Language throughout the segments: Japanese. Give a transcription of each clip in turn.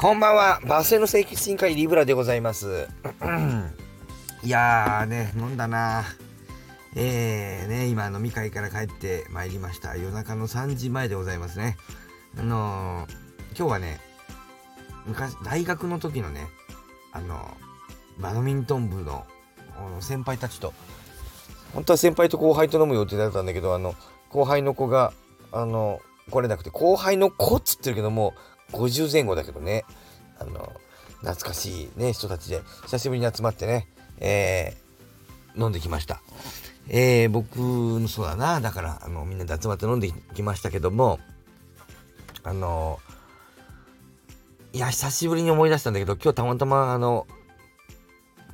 こんばんは、バスへの正規委員会リブラでございます。いやーね、飲んだな。えーね、今飲み会から帰ってまいりました。夜中の3時前でございますね。あのー、今日はね、昔、大学の時のね、あのー、バドミントン部の先輩たちと、本当は先輩と後輩と飲む予定だったんだけど、あの、後輩の子が、あの、来れなくて、後輩の子っつってるけども、50前後だけどね、あの、懐かしいね、人たちで、久しぶりに集まってね、えー、飲んできました。えー、僕の、そうだな、だから、あの、みんなで集まって飲んできましたけども、あの、いや、久しぶりに思い出したんだけど、今日たまたま、あの、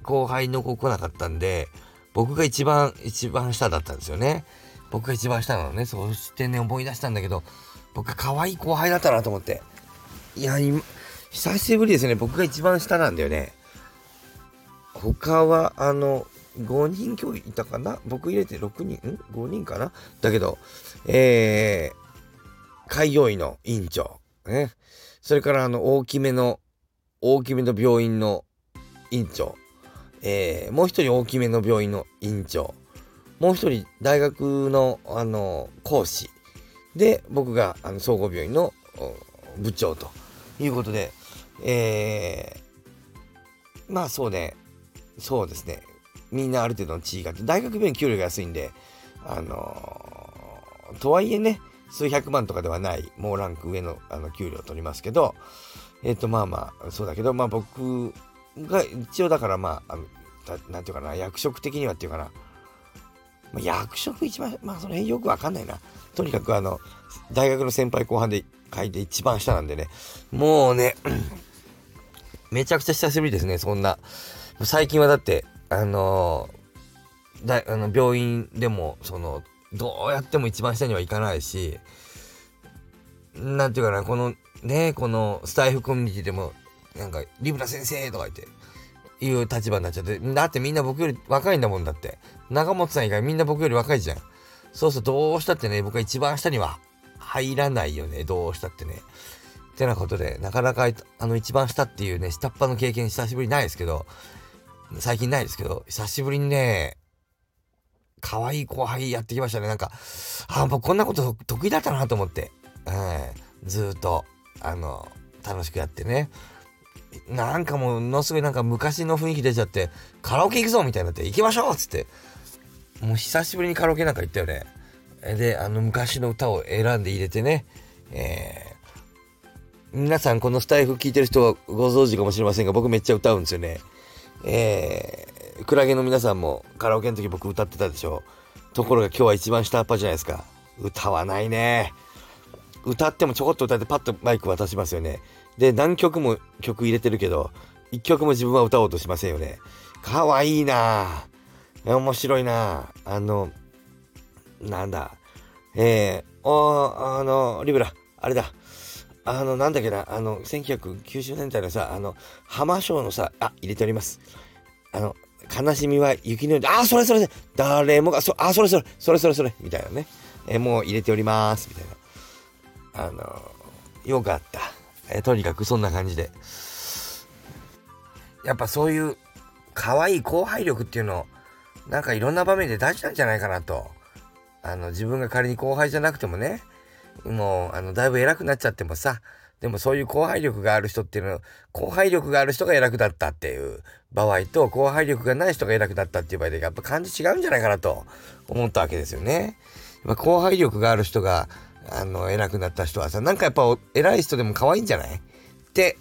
後輩の子来なかったんで、僕が一番、一番下だったんですよね。僕が一番下なのね。そしてね、思い出したんだけど、僕可愛い後輩だったなと思って。いや、今、久しぶりですね。僕が一番下なんだよね。他は、あの、5人今日いたかな？僕入れて6人、ん ?5 人かな？だけど、えー、開業医の院長、ね。それから、あの、大きめの、大きめの病院の院長、えー、もう一人大きめの病院の院長、もう一人大学の、あの、講師、で、僕が、あの、総合病院の部長と。いうことで、えー、まあそうね、そうですね、みんなある程度の地位があって、大学病院給料が安いんで、あのー、とはいえね、数百万とかではない、もうランク上のあの給料を取りますけど、えっ、ー、と、まあまあ、そうだけど、まあ僕が一応だからまあ、あなんていうかな、役職的にはっていうかな、まあ、役職一番、まあその辺よくわかんないな。とにかくあの、大学の先輩後半で書いて一番下なんでね、もうね、めちゃくちゃ久しぶりですね、そんな。最近はだって、あのー、だあの病院でも、その、どうやっても一番下には行かないし、なんていうかな、この、ね、このスタイフコミュニティでも、なんか、リブラ先生とか言って、いう立場になっちゃって、だってみんな僕より若いんだもんだって。長本さん以外みんな僕より若いじゃん。そうそう、どうしたってね、僕は一番下には入らないよね、どうしたってね。ってなことで、なかなか、あの、一番下っていうね、下っ端の経験久しぶりないですけど、最近ないですけど、久しぶりにね、可愛い後輩やってきましたね。なんか、あ、僕こんなこと得意だったなと思って、うん、ずっと、あの、楽しくやってね。なんかものすごいなんか昔の雰囲気出ちゃって、カラオケ行くぞみたいになって、行きましょうっつって、もう久しぶりにカラオケなんか行ったよね。で、あの昔の歌を選んで入れてね、えー、皆さんこのスタイフ聞いてる人はご存知かもしれませんが、僕めっちゃ歌うんですよね。えー、クラゲの皆さんもカラオケの時僕歌ってたでしょ。ところが今日は一番下っ端じゃないですか。歌わないね。歌ってもちょこっと歌ってパッとマイク渡しますよね。で、何曲も曲入れてるけど、一曲も自分は歌おうとしませんよね。かわいいな面白いなあの、なんだ？えー、おあの、リブラ、あれだ。あの、なんだっけな、あの、1990年代のさ、あの、浜章のさ、あ、入れております。あの、悲しみは雪のように、あ、それそれ誰もが、そ、あ、それそれ、それそれそれ、みたいなね。えー、もう入れております、みたいな。あの、よかった。えー、とにかくそんな感じで。やっぱそういう、可愛い後輩力っていうのを、なんかいろんな場面で出したんじゃないかなと。あの、自分が仮に後輩じゃなくてもね、もう、あの、だいぶ偉くなっちゃってもさ、でもそういう後輩力がある人っていうのは、後輩力がある人が偉くなったっていう場合と、後輩力がない人が偉くなったっていう場合で、やっぱ感じ違うんじゃないかなと思ったわけですよね。やっぱ後輩力がある人が、あの、偉くなった人はさ、なんかやっぱ偉い人でも可愛いんじゃない？って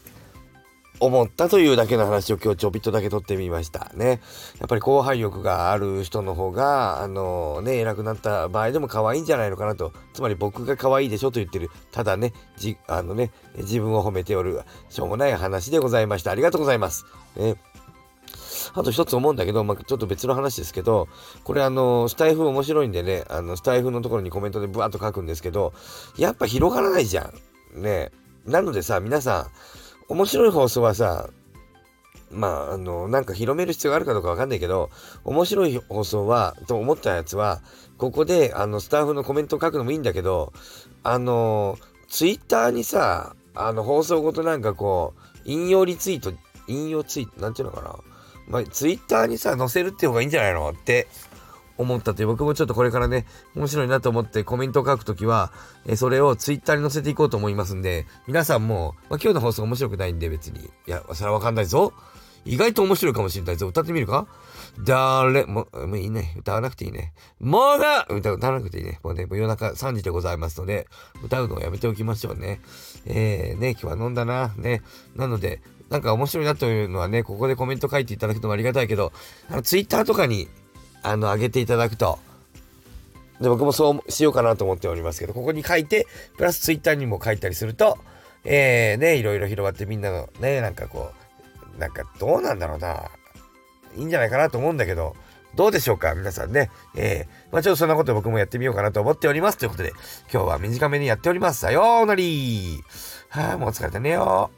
思ったというだけの話を今日ちょびっとだけ撮ってみましたね。やっぱり後輩力がある人の方が、あのね、偉くなった場合でも可愛いんじゃないのかなと。つまり僕が可愛いでしょと言ってる。ただね、じ、あのね、自分を褒めておる、しょうもない話でございました。ありがとうございます。ね。あと一つ思うんだけど、まあ、ちょっと別の話ですけど、これあの、スタイフ面白いんでね、あの、スタイフのところにコメントでブワッと書くんですけど、やっぱ広がらないじゃん。ね。なのでさ、皆さん、面白い放送はさ、まあ、あの、なんか広める必要があるかどうかわかんないけど、面白い放送は、と思ったやつは、ここで、あの、スタッフのコメントを書くのもいいんだけど、あの、ツイッターにさ、あの、放送ごとなんかこう、引用リツイート、引用ツイート、なんていうのかな。まあ、ツイッターにさ、載せるって方がいいんじゃないのって思ったという、僕もちょっとこれからね、面白いなと思ってコメントを書くときは、えそれをツイッターに載せていこうと思いますんで、皆さんも、まあ、今日の放送面白くないんで別に、いや、それはわかんないぞ。意外と面白いかもしれないぞ。歌ってみるか？誰？も、もういいね。歌わなくていいね。もうだ歌歌わなくていいね。もうね、もう夜中3時でございますので、歌うのをやめておきましょうね。えー、ね、今日は飲んだな。ね。なので、なんか面白いなというのはね、ここでコメント書いていただくのもありがたいけど、あの、ツイッターとかに、あの、上げていただくと、で、僕もそうしようかなと思っておりますけど、ここに書いて、プラスツイッターにも書いたりすると、えー、ね、いろいろ広がってみんなのね、なんかこう、なんかどうなんだろうな。いいんじゃないかなと思うんだけど、どうでしょうか？皆さんね。えー、まあちょっとそんなこと僕もやってみようかなと思っております。ということで、今日は短めにやっております。さようなりはあ、もう疲れたねよ。